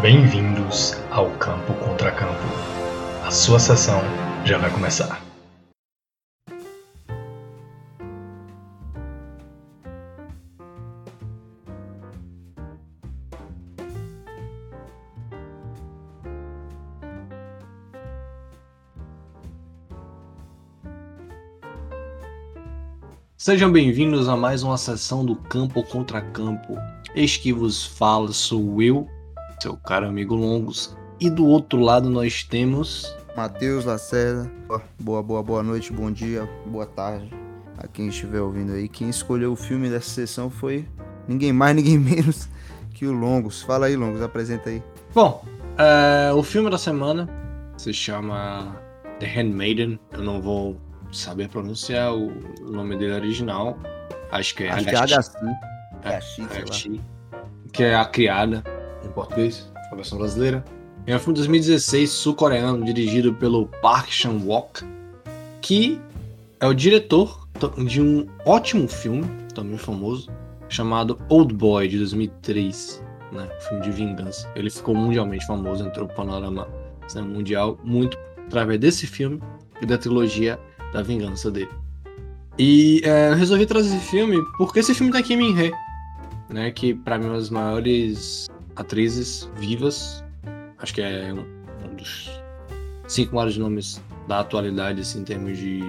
Bem-vindos ao Campo Contra Campo. A sua sessão já vai começar. Sejam bem-vindos a mais uma sessão do Campo Contra Campo. Eis que vos fala, sou eu, seu caro amigo Longos. E do outro lado nós temos. Matheus Lacerda. Boa, boa, boa noite, bom dia, boa tarde a quem estiver ouvindo aí. Quem escolheu o filme dessa sessão foi ninguém mais, ninguém menos que o Longos. Fala aí, Longos, apresenta aí. Bom, é, o filme da semana se chama The Handmaiden. Eu não vou saber pronunciar o nome dele original. Acho que é Acho que é sei lá. Agashi, que é a criada em português, a versão brasileira. É um filme de 2016 sul-coreano dirigido pelo Park Chan-wook, que é o diretor de um ótimo filme, também famoso, chamado Old Boy de 2003, né? Um filme de vingança. Ele ficou mundialmente famoso, entrou no panorama cinema mundial muito através desse filme e da trilogia da vingança dele. E é, resolvi trazer esse filme porque esse filme tem Kim Min-hee, né? Que pra mim é uma das maiores atrizes vivas. Acho que é um, um dos cinco maiores nomes da atualidade, assim, em termos de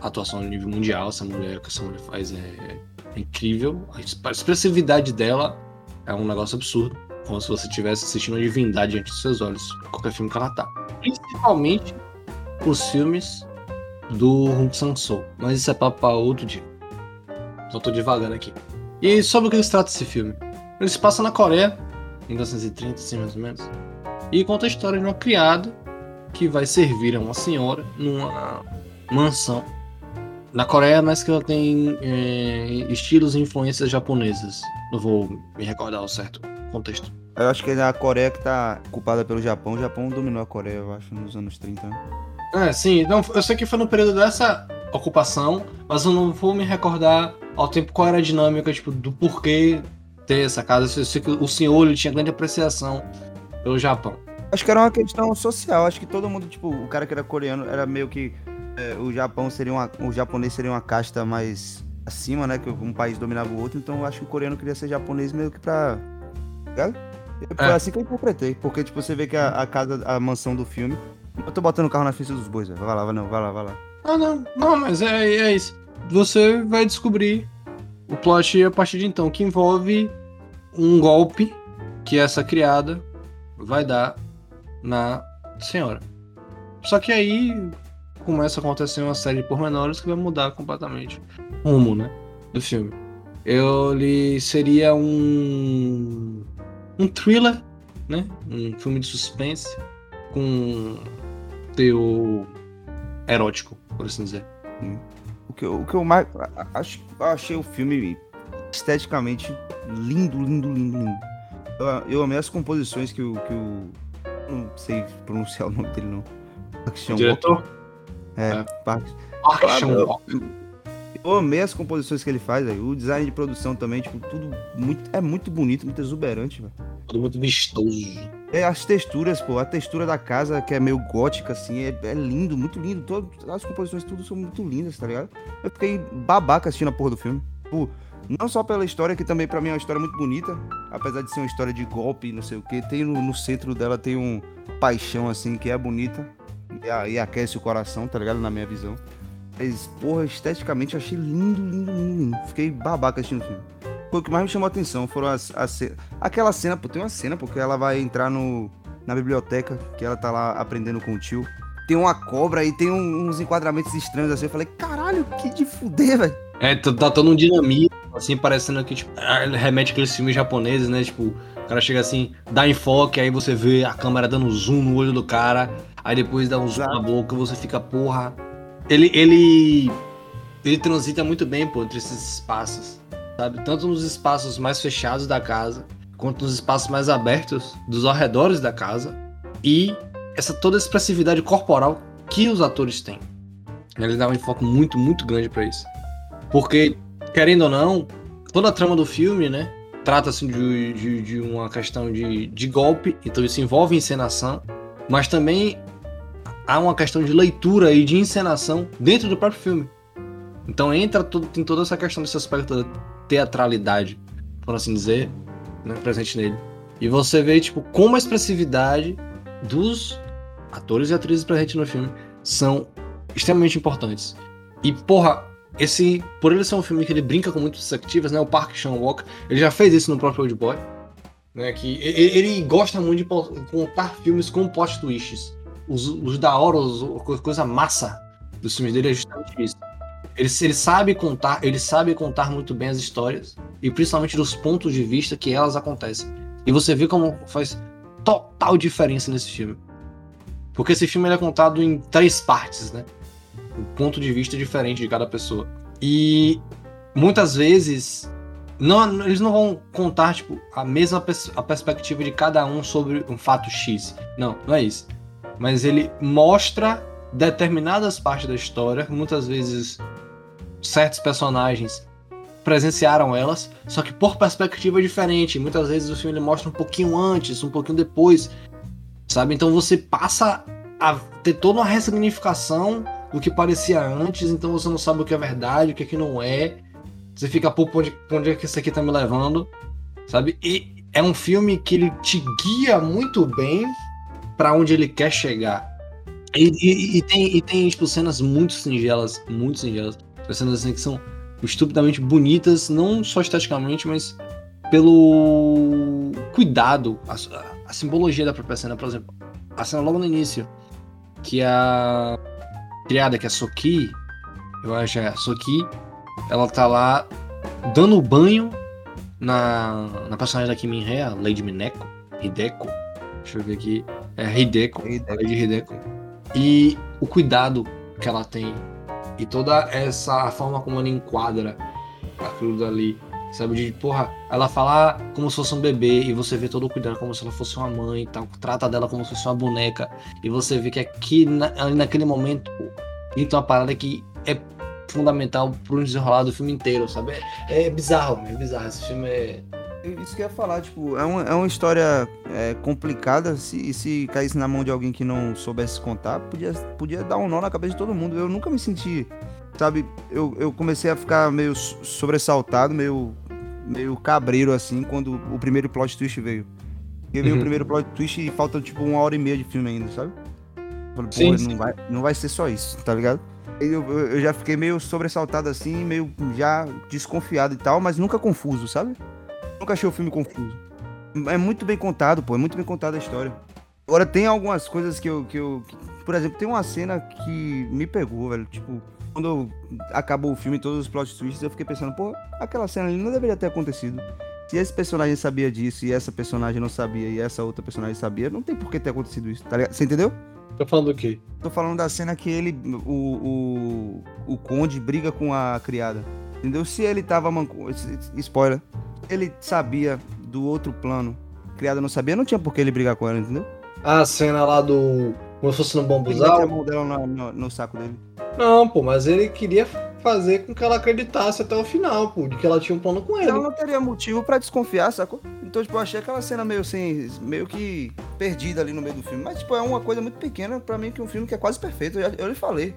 atuação a nível mundial. Essa mulher, o que essa mulher faz é, é incrível. A exp- a expressividade dela é um negócio absurdo. Como se você estivesse assistindo uma divindade diante dos seus olhos. Qualquer filme que ela tá. Principalmente os filmes do Hong Sang-soo. Mas isso é papo pra outro dia. Só tô devagando aqui. E sobre o que se trata esse filme? Ele se passa na Coreia, em 1930, assim mais ou menos. E conta a história de uma criada que vai servir a uma senhora numa mansão na Coreia, mas que ela tem é, estilos e influências japonesas. Não vou me recordar o certo contexto. Eu acho que é a Coreia que tá culpada pelo Japão. O Japão dominou a Coreia, eu acho, nos anos 30. né? É, sim. Não, eu sei que foi no período dessa ocupação, mas eu não vou me recordar ao tempo qual era a dinâmica, tipo, do porquê ter essa casa. Eu sei que o senhor ele tinha grande apreciação pelo Japão. Acho que era uma questão social. Acho que todo mundo, tipo, o cara que era coreano era meio que. é, o Japão seria uma. O japonês seria uma casta mais acima, né? Que um país dominava o outro. Então eu acho que o coreano queria ser japonês meio que pra. Ligado? Foi É. assim que eu interpretei. Porque, tipo, você vê que a, a casa, a mansão do filme. Eu tô botando o carro na frente dos bois, velho. Vai lá, vai não, vai lá, vai lá. Ah, não, não, mas é, é isso. Você vai descobrir o plot a partir de então, que envolve um golpe que essa criada vai dar na senhora. Só que aí começa a acontecer uma série de pormenores que vai mudar completamente o rumo, né, do filme. Ele seria um um thriller, né, um filme de suspense com teor erótico, por assim dizer. O que, eu- o que eu mais. Acho, achei o filme esteticamente lindo, lindo, lindo, lindo. Eu, eu amei as composições que o. Que o não sei pronunciar o nome dele, não. Park Chan-wook. Diretor É, É. Park- Park. Eu amei as composições que ele faz, velho. O design de produção também, tipo, tudo muito, é muito bonito, muito exuberante, velho. Tudo muito vistoso. É, as texturas, pô, a textura da casa, que é meio gótica, assim, é, é lindo, muito lindo. Todas as composições, tudo são muito lindas, tá ligado? Eu fiquei babaca assistindo a porra do filme. Tipo, não só pela história, que também pra mim é uma história muito bonita, apesar de ser uma história de golpe, não sei o que. Tem no, no centro dela, tem um paixão, assim, que é bonita e, e aquece o coração, tá ligado? Na minha visão. Mas, porra, esteticamente eu achei lindo, lindo, lindo, lindo. Fiquei babaca assistindo o filme. Foi o que mais me chamou a atenção, foram as, as Aquela cena, pô, tem uma cena, porque ela vai entrar no, na biblioteca, que ela tá lá aprendendo com o tio. Tem uma cobra e tem um- uns enquadramentos estranhos assim. Eu falei, caralho, que de fuder, velho. É, tá, tá todo um dinamismo, assim, parecendo que, tipo, ah, remete aqueles filmes japoneses, né? Tipo, o cara chega assim, dá enfoque, aí você vê a câmera dando zoom no olho do cara, aí depois dá um zoom Exato. na boca, você fica, porra. Ele, ele ele transita muito bem pô, entre esses espaços, sabe? Tanto nos espaços mais fechados da casa, quanto nos espaços mais abertos dos arredores da casa e essa toda a expressividade corporal que os atores têm. Ele dá um enfoque muito, muito grande para isso. Porque, querendo ou não, toda a trama do filme, né, trata-se de, de, de, uma questão de, de golpe, então isso envolve encenação, mas também há uma questão de leitura e de encenação dentro do próprio filme. Então entra todo, tem toda essa questão desse aspecto da teatralidade, por assim dizer, né, presente nele. E você vê, tipo, como a expressividade dos atores e atrizes presentes no filme são extremamente importantes. E, porra, esse, por ele ser um filme que ele brinca com muitas perspectivas, né? O Park Chan-wook, ele já fez isso no próprio Old Boy, né? Que ele, ele gosta muito de contar filmes com plot twists. Os, os da hora, os, coisa massa dos filmes dele é justamente isso. Ele, ele sabe contar, ele sabe contar muito bem as histórias e principalmente dos pontos de vista que elas acontecem. E você vê como faz total diferença nesse filme. Porque esse filme é contado em três partes, né? Um ponto de vista diferente de cada pessoa. E muitas vezes não, eles não vão contar tipo a mesma pers a perspectiva de cada um sobre um fato X. Não, não é isso. Mas ele mostra determinadas partes da história, muitas vezes certos personagens presenciaram elas, só que por perspectiva diferente. Muitas vezes o filme mostra um pouquinho antes, um pouquinho depois, sabe? Então você passa a ter toda uma ressignificação do que parecia antes, então você não sabe o que é verdade, o que é que não é. Você fica, pô, onde, onde é que isso aqui tá me levando, sabe? E é um filme que ele te guia muito bem para onde ele quer chegar. E, e, e, tem, e tem, tipo, cenas muito singelas, muito singelas. Cenas assim que são estupidamente bonitas, não só esteticamente, mas pelo cuidado, a, a simbologia da própria cena, por exemplo. A cena logo no início, que a criada, que é a Soki, eu acho é a Soki, ela tá lá dando banho na, na personagem da Kim Min-hee, a Lady Mineko, Hideko, deixa eu ver aqui, é Hideko, Hideko. Lady Hideko. E o cuidado que ela tem e toda essa forma como ela enquadra aquilo dali Sabe, de porra, ela fala como se fosse um bebê e você vê todo o cuidado como se ela fosse uma mãe e tal, trata dela como se fosse uma boneca. E você vê que aqui, na, naquele momento, então uma parada que é fundamental pro desenrolar do filme inteiro, sabe? É, é bizarro, é bizarro. Esse filme é. Isso que eu ia falar, tipo, é uma, é uma história é, complicada. Se, se caísse na mão de alguém que não soubesse contar, podia, podia dar um nó na cabeça de todo mundo. Eu nunca me senti sabe, eu, eu comecei a ficar meio sobressaltado, meio, meio cabreiro, assim, quando o primeiro plot twist veio. Porque veio uhum. o primeiro plot twist e falta, tipo, uma hora e meia de filme ainda, sabe? Falei, sim, sim. Não, vai, não vai ser só isso, tá ligado? Eu, eu já fiquei meio sobressaltado assim, meio já desconfiado e tal, mas nunca confuso, sabe? Nunca achei o filme confuso. É muito bem contado, pô, é muito bem contada a história. Agora tem algumas coisas que eu, que eu. Que, por exemplo, tem uma cena que me pegou, velho. Tipo, quando acabou o filme, todos os plot twists, eu fiquei pensando, pô, aquela cena ali não deveria ter acontecido. Se esse personagem sabia disso e essa personagem não sabia e essa outra personagem sabia, não tem por que ter acontecido isso, tá ligado? Você entendeu? Tô falando do quê? Tô falando da cena que ele, o, o, o Conde briga com a criada. Entendeu? Se ele tava manco... Spoiler. Ele sabia do outro plano. Criada não sabia, não tinha por que ele brigar com ela, entendeu? A cena lá do. Como se fosse no bambuzal? Ele a mão dela no, no, no saco dele. Não, pô, mas ele queria fazer com que ela acreditasse até o final, pô, de que ela tinha um plano com ele. Ela não teria motivo para desconfiar, sacou? Então, tipo, eu achei aquela cena meio assim, meio que perdida ali no meio do filme. Mas, tipo, é uma coisa muito pequena para mim que um filme que é quase perfeito. Eu, eu lhe falei.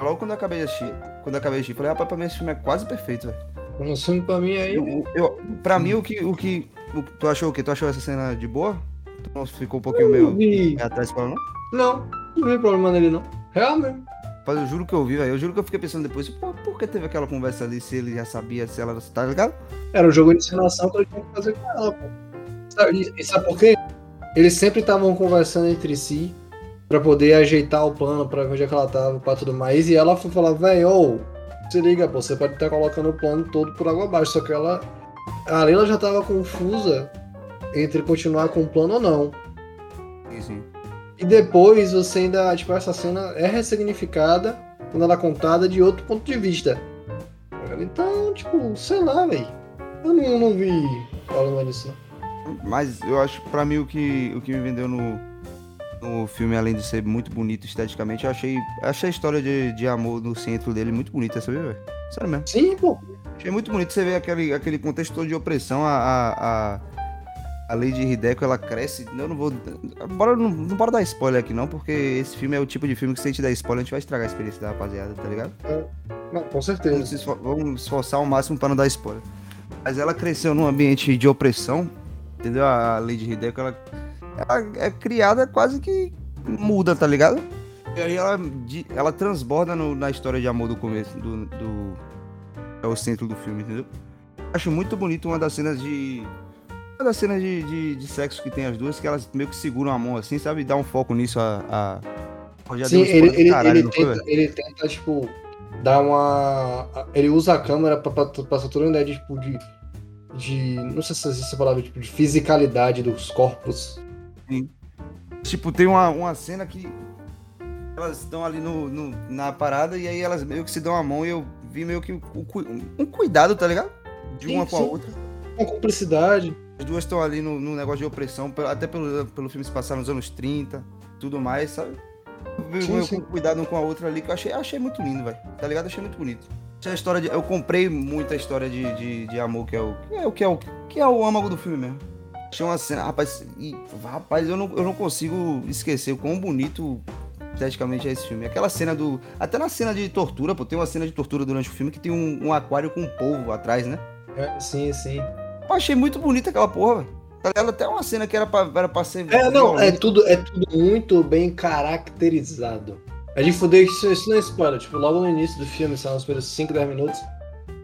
Logo quando eu acabei de assistir, quando eu acabei de assistir, falei, rapaz, pra mim esse filme é quase perfeito, velho. Um filme pra mim aí. Eu, eu, pra mim, o que, o que. O, tu achou o quê? Tu achou essa cena de boa? Tu não ficou um pouquinho meio vi... atrás pra não? Não, não vi problema nele, não. Real mesmo. Rapaz, eu juro que eu vi, velho. Eu juro que eu fiquei pensando depois, pô, por que teve aquela conversa ali se ele já sabia, se ela tá ligado? Era um jogo de encenação que eu tinha que fazer com ela, pô. E, e sabe por quê? Eles sempre estavam conversando entre si pra poder ajeitar o plano pra ver onde é que ela tava, pra tudo mais. E ela foi falar, velho, ô, se liga, pô, você pode estar colocando o plano todo por água abaixo. Só que ela. A Leila já tava confusa entre continuar com o plano ou não. Sim. E depois você ainda, tipo, essa cena é ressignificada quando ela é contada de outro ponto de vista. Então, tipo, sei lá, velho. Eu não, não vi falando disso. Mas eu acho, pra mim, o que, o que me vendeu no, no filme, além de ser muito bonito esteticamente, eu achei, achei a história de, de amor no centro dele muito bonita, sabe, velho? Sério mesmo. Sim, pô. Achei muito bonito você ver aquele, aquele contexto todo de opressão, a, a, a, a Lady Hideco, ela cresce. Eu não vou. Bora, não, não bora dar spoiler aqui, não, porque esse filme é o tipo de filme que se a gente der spoiler, a gente vai estragar a experiência da rapaziada, tá ligado? Não, com Vamos, certeza. se esfor- vamos esforçar ao máximo pra não dar spoiler. Mas ela cresceu num ambiente de opressão, entendeu? A Lady Hideco, ela, ela é criada quase que muda, tá ligado? E aí ela, ela transborda no- na história de amor do começo, do, do- É o centro do filme, entendeu? Acho muito bonito uma das cenas de. Uma das cenas de, de, de sexo que tem as duas, que elas meio que seguram a mão assim, sabe? E dá um foco nisso a. a... Sim, ele, ele, caralho, ele, tenta, ele tenta, tipo, dar uma. Ele usa a câmera pra, pra, passar toda uma ideia de, tipo, de. de não sei se existe essa palavra, tipo, de fisicalidade dos corpos. Tipo, tem uma, uma cena que elas estão ali no, no- na parada e aí elas meio que se dão a mão e eu vi meio que cu- um cuidado, tá ligado? De Sim, uma com a sim. outra. Com cumplicidade. As duas estão ali no, no negócio de opressão, até pelo, pelo filme se passar nos anos 30, tudo mais, sabe? Sim, sim. com cuidado um com a outra ali, que eu achei, achei muito lindo, velho. Tá ligado? Achei muito bonito. Achei a história de, eu comprei muita história de, de, de amor, que é o que é o, que é o, que é o âmago do filme mesmo. Achei uma cena, rapaz, e, rapaz, eu não, eu não consigo esquecer o quão bonito esteticamente é esse filme. Aquela cena do. Até na cena de tortura, pô, tem uma cena de tortura durante o filme que tem um, um aquário com um polvo atrás, né? É, sim, sim. Eu achei muito bonita aquela porra, velho. Tá? Até uma cena que era pra, era pra ser. É, não, é tudo, é tudo muito bem caracterizado. A gente fudeu isso, isso não é spoiler. Tipo, logo no início do filme, são uns primeiros 5, 10 minutos,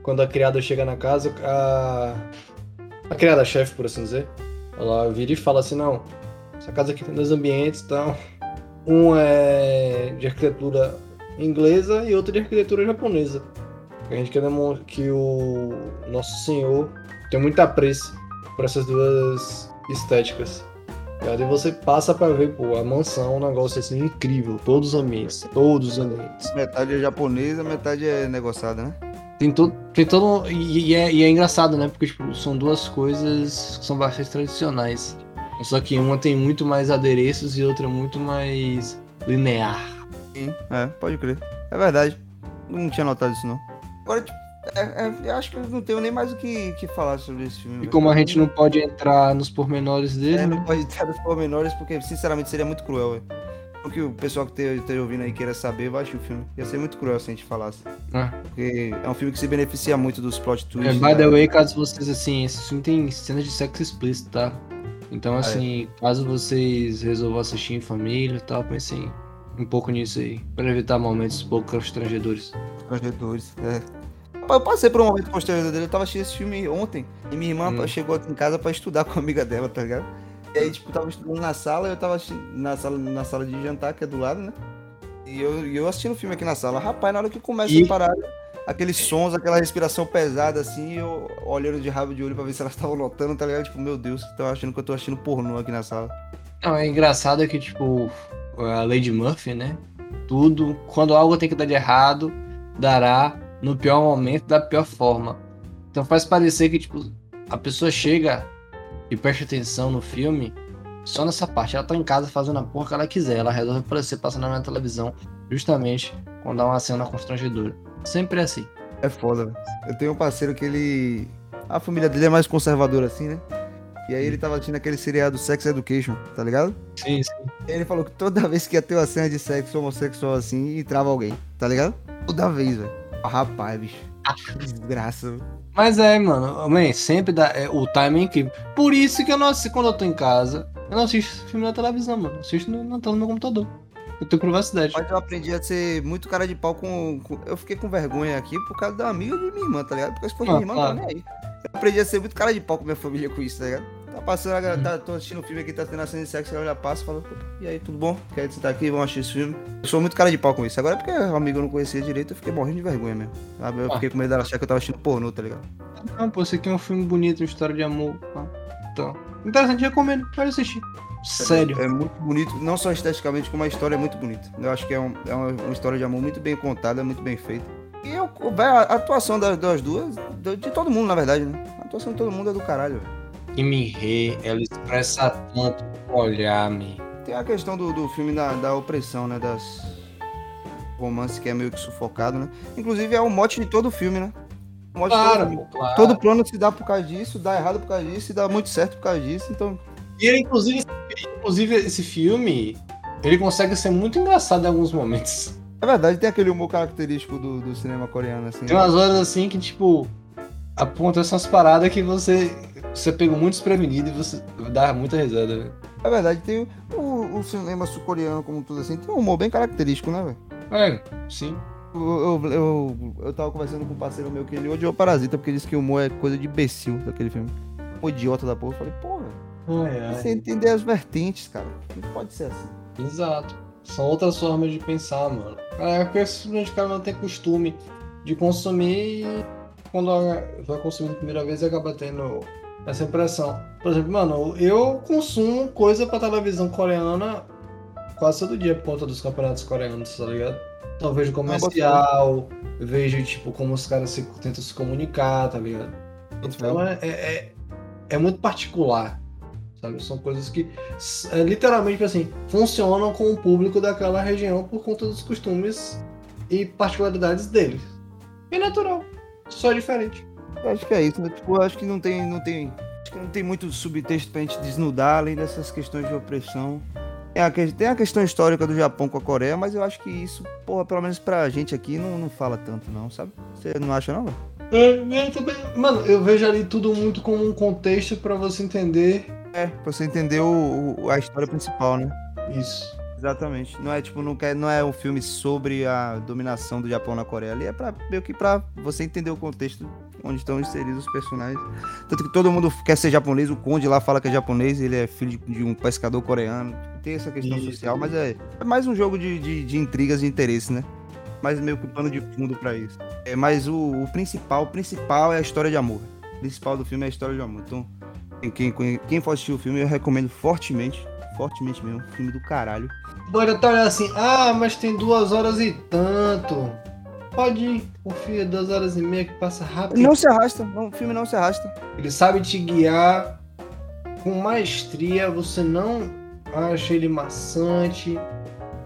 quando a criada chega na casa, a. A criada-chefe, por assim dizer, ela vira e fala assim: não, essa casa aqui tem dois ambientes, então. Um é de arquitetura inglesa e outro de arquitetura japonesa. A gente quer demonstrar que o nosso senhor tem muito apreço por essas duas estéticas. E aí você passa pra ver, pô, a mansão é um negócio assim incrível. Todos os ambientes. Todos os ambientes. Metade é japonesa, metade é negociada, né? Tem todo. Tem todo e, e é, e é engraçado, né? Porque tipo, são duas coisas que são bastante tradicionais. Só que uma tem muito mais adereços e outra muito mais linear. Sim, é, pode crer. É verdade. Não tinha notado isso, não. Agora, tipo, é- é, eu acho que eu não tenho nem mais o que, que falar sobre esse filme. E como a gente não pode entrar nos pormenores dele, É, né? não pode estar nos pormenores, porque, sinceramente, seria muito cruel, velho. O que o pessoal que esteja ouvindo aí queira saber, vai assistir o filme. Ia ser muito cruel se a gente falasse. Ah. Porque é um filme que se beneficia muito dos plot É, twists. by the né? way, caso vocês, assim, esse filme tem cenas de sexo explícito, tá? Então, assim, caso vocês resolvam assistir em família e tal, pensem um pouco nisso aí, pra evitar momentos pouco constrangedores. Constrangedores, é. Eu passei por um momento constrangedor dele, eu tava assistindo esse filme ontem, e minha irmã Hum. chegou aqui em casa pra estudar com a amiga dela, tá ligado? E aí, tipo, tava estudando na sala, eu tava na sala, na sala de jantar, que é do lado, né? E eu, eu assistindo o filme aqui na sala. Rapaz, na hora que começa E- a parar, aqueles sons, aquela respiração pesada, assim, eu olhando de rabo de olho pra ver se elas estavam notando, tá ligado? Tipo, meu Deus, estão achando que eu tô assistindo pornô aqui na sala. Não, é engraçado que, tipo, a Lady Murphy, né? Tudo, quando algo tem que dar de errado, dará no pior momento, da pior forma. Então faz parecer que, tipo, a pessoa chega e presta atenção no filme só nessa parte. Ela tá em casa fazendo a porra que ela quiser. Ela resolve aparecer passando na televisão justamente quando dá uma cena constrangedora. Sempre é assim. É foda, velho. Eu tenho um parceiro que ele. A família dele é mais conservadora, assim, né? E aí ele tava assistindo aquele seriado Sex Education, tá ligado? Sim, sim. Ele falou que toda vez que ia ter uma cena de sexo homossexual assim, entrava alguém, tá ligado? Toda vez, velho. Ah, rapaz, bicho. Que Desgraça. Mas é, mano, man, sempre dá. é, o timing é incrível. Por isso que eu não assisto, quando eu tô em casa, eu não assisto filme na televisão, mano. Eu assisto no, na tela do meu computador. Eu tenho privacidade. Mas eu aprendi a ser muito cara de pau com, com- Eu fiquei com vergonha aqui por causa da amiga de minha irmã, tá ligado? Porque se fosse Ah, minha irmã, não tá nem aí. Eu aprendi a ser muito cara de pau com minha família com isso, tá ligado? Tá passando, a Uhum. tá, tô assistindo um filme aqui, tá tendo a cena de sexo, a galera passa e fala, "Opa, e aí, tudo bom? Quer sentar aqui, vamos assistir esse filme? Eu sou muito cara de pau com isso. Agora é porque a amiga eu não conhecia direito, eu fiquei morrendo de vergonha mesmo. Sabe? Eu Ah. fiquei com medo dela achar que eu tava assistindo pornô, tá ligado? Não, pô, esse aqui é um filme bonito, uma história de amor. tá? Então, interessante, recomendo. Pode assistir. Sério. É muito bonito, não só esteticamente, como a história é muito bonita. Eu acho que é, um- é uma, uma história de amor muito bem contada, muito bem feita. E eu, a atuação das, das duas, de todo mundo, na verdade, né? A atuação de todo mundo é do caralho, velho. Kimi Rei, ela expressa tanto com o olhar, me. Tem a questão do, do filme da, da opressão, né? Das romances que é meio que sufocado, né? Inclusive é o mote de todo o filme, né? O mote de todo Claro, claro. Todo plano se dá por causa disso, dá errado por causa disso e dá muito certo por causa disso. Então, E ele, inclusive, inclusive, esse filme, ele consegue ser muito engraçado em alguns momentos. é verdade, tem aquele humor característico do, do cinema coreano, assim. Tem umas horas assim que, tipo, aponta essas paradas que você, você pegou muito desprevenido e você dá muita risada, velho. É verdade, tem o, o, o cinema sul-coreano como tudo assim, tem um humor bem característico, né, velho? É, sim. Eu, eu, eu, eu tava conversando com um parceiro meu que ele odiou Parasita porque ele disse que o humor é coisa de imbecil daquele filme. Um idiota da porra. Eu falei, pô, velho, você entender as vertentes, cara. Não pode ser assim. Exato. São outras formas de pensar, mano. É porque simplesmente o cara não tem costume de consumir e quando vai consumir a primeira vez acaba tendo essa impressão. Por exemplo, mano, eu consumo coisa pra televisão coreana quase todo dia por conta dos campeonatos coreanos, tá ligado? Então vejo comercial, vejo tipo como os caras se, tentam se comunicar, tá ligado? Então é, é, é, é muito particular, sabe? São coisas que é, literalmente assim funcionam com o público daquela região por conta dos costumes e particularidades deles. É natural, só diferente. Acho que é isso, né? Tipo, acho que não tem, não tem. Acho que não tem muito subtexto pra gente desnudar, além dessas questões de opressão. Tem a, que- tem a questão histórica do Japão com a Coreia, mas eu acho que isso, porra, pelo menos pra gente aqui, não, não fala tanto, não, sabe? Você não acha, não, velho? É, é, também- Mano, eu vejo ali tudo muito como um contexto pra você entender É, pra você entender o, o- a história principal, né? isso. Exatamente. Não é tipo, não, quer, não é um filme sobre a dominação do Japão na Coreia. Ali é pra, meio que pra você entender o contexto onde estão inseridos os personagens. Tanto que todo mundo quer ser japonês, o Conde lá fala que é japonês, ele é filho de, um pescador coreano. Tem essa questão Isso. social, mas é, é mais um jogo de, de, de intrigas e interesse, né? Mais meio que pano de fundo pra isso. É, mas o, o principal, o principal é a história de amor. O principal do filme é a história de amor. Então, quem, quem, quem for assistir o filme, eu recomendo fortemente. Fortemente mesmo. Filme do caralho. Pode até olhar assim, ah, mas tem duas horas e tanto. Pode ir, confia, duas horas e meia que passa rápido. Não se arrasta, não, o filme não se arrasta. Ele sabe te guiar com maestria, você não acha ele maçante,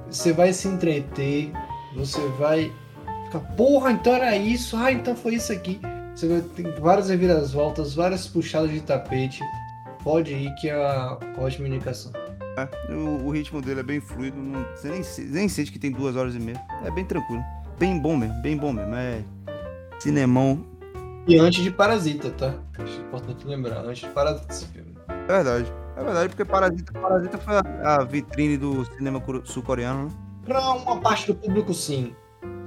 você vai se entreter, você vai ficar, porra, então era isso, ah, então foi isso aqui. Você vai ter várias reviravoltas, várias puxadas de tapete. Pode ir que é uma ótima indicação. É, o, o ritmo dele é bem fluido, não, você nem, nem sente que tem duas horas e meia. É bem tranquilo. Bem bom mesmo, bem bom mesmo. É cinemão. E antes de Parasita, tá? Acho importante lembrar, antes de Parasita esse filme. É verdade. É verdade, porque Parasita, Parasita foi a, a vitrine do cinema sul-coreano, né? Pra uma parte do público, sim.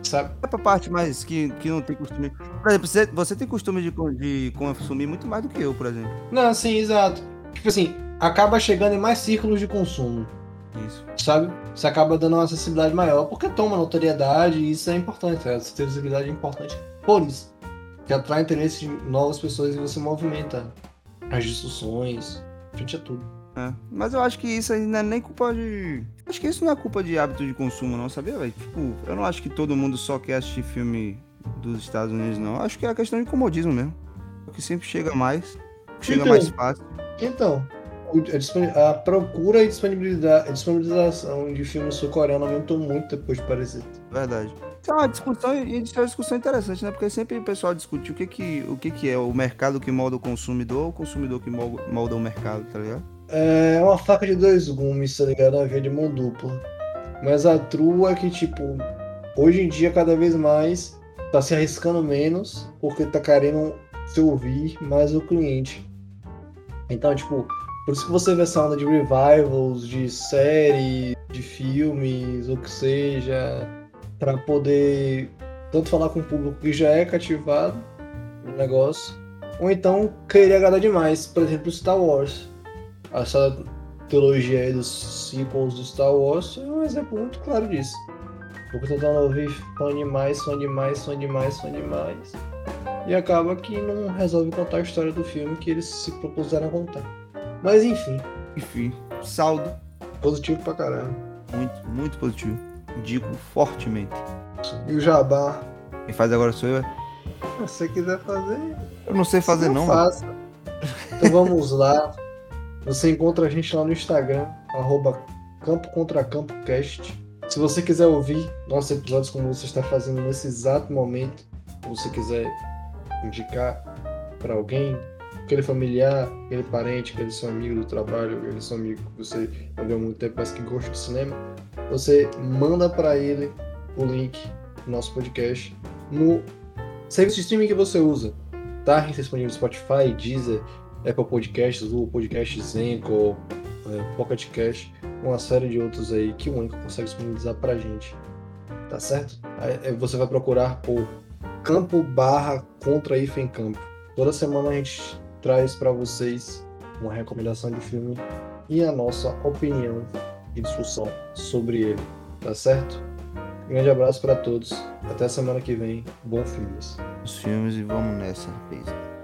Sabe? É pra parte mais que, que não tem costume. Por exemplo, você, você tem costume de, de consumir muito mais do que eu, por exemplo. Não, sim, exato. Tipo assim, acaba chegando em mais círculos de consumo. Isso. sabe? Você acaba dando uma acessibilidade maior, porque toma notoriedade e isso é importante. A acessibilidade é importante por isso. Que atrai interesse de novas pessoas e você movimenta as discussões, frente a tudo. É. Mas eu acho que isso aí não é nem culpa de. Acho que isso não é culpa de hábito de consumo, não, sabia, velho? Tipo, eu não acho que todo mundo só quer assistir filme dos Estados Unidos, não. Eu acho que é a questão de comodismo mesmo. O que sempre chega mais, chega Então. mais fácil. Então, a, a procura e disponibilidade, a disponibilização de filmes sul-coreano aumentou muito depois de Parasita. Verdade. Isso é uma discussão e isso é uma discussão interessante, né? Porque sempre o pessoal discute o que que, o que que é o mercado que molda o consumidor ou o consumidor que mol- molda o mercado, tá ligado? É uma faca de dois gumes, tá ligado? Uma via de mão dupla. Mas a trua é que, tipo, hoje em dia, cada vez mais, tá se arriscando menos, porque tá querendo se ouvir mais o cliente. Então, tipo, por isso que você vê essa onda de revivals, de série, de filmes, ou que seja, pra poder tanto falar com o público que já é cativado no negócio, ou então querer agradar demais. Por exemplo, Star Wars essa trilogia aí dos sequels do Star Wars é um exemplo muito claro disso. Porque tentando ouvir fã demais, fã demais, fã demais, fã demais. E acaba que não resolve contar a história do filme que eles se propuseram a contar. Mas enfim, Enfim, saldo. Positivo pra caramba. Muito, muito positivo. Digo fortemente. E o Jabá? Quem faz agora sou eu. Se você quiser fazer, Eu não sei fazer, não, mano. faça. Então vamos lá. Você encontra a gente lá no Instagram, arroba Campo Contra Campo Cast. Se você quiser ouvir nossos episódios como você está fazendo nesse exato momento, se você quiser indicar para alguém, aquele familiar, aquele parente, aquele seu amigo do trabalho, aquele seu amigo que você não viu há muito tempo, mas que gosta de cinema, você manda para ele o link do nosso podcast no serviço de streaming que você usa. Tá disponível no Spotify, Deezer, Apple Podcasts, Google Podcasts, Anchor, é, Pocket Cast, uma série de outros aí que o Anchor consegue disponibilizar pra gente. Tá certo? Aí você vai procurar por campo barra contra hífen campo. Toda semana a gente traz para vocês uma recomendação de filme e a nossa opinião e discussão sobre ele. Tá certo? Grande abraço para todos. Até semana que vem. Bom filmes. Os filmes e vamos nessa, rapaz.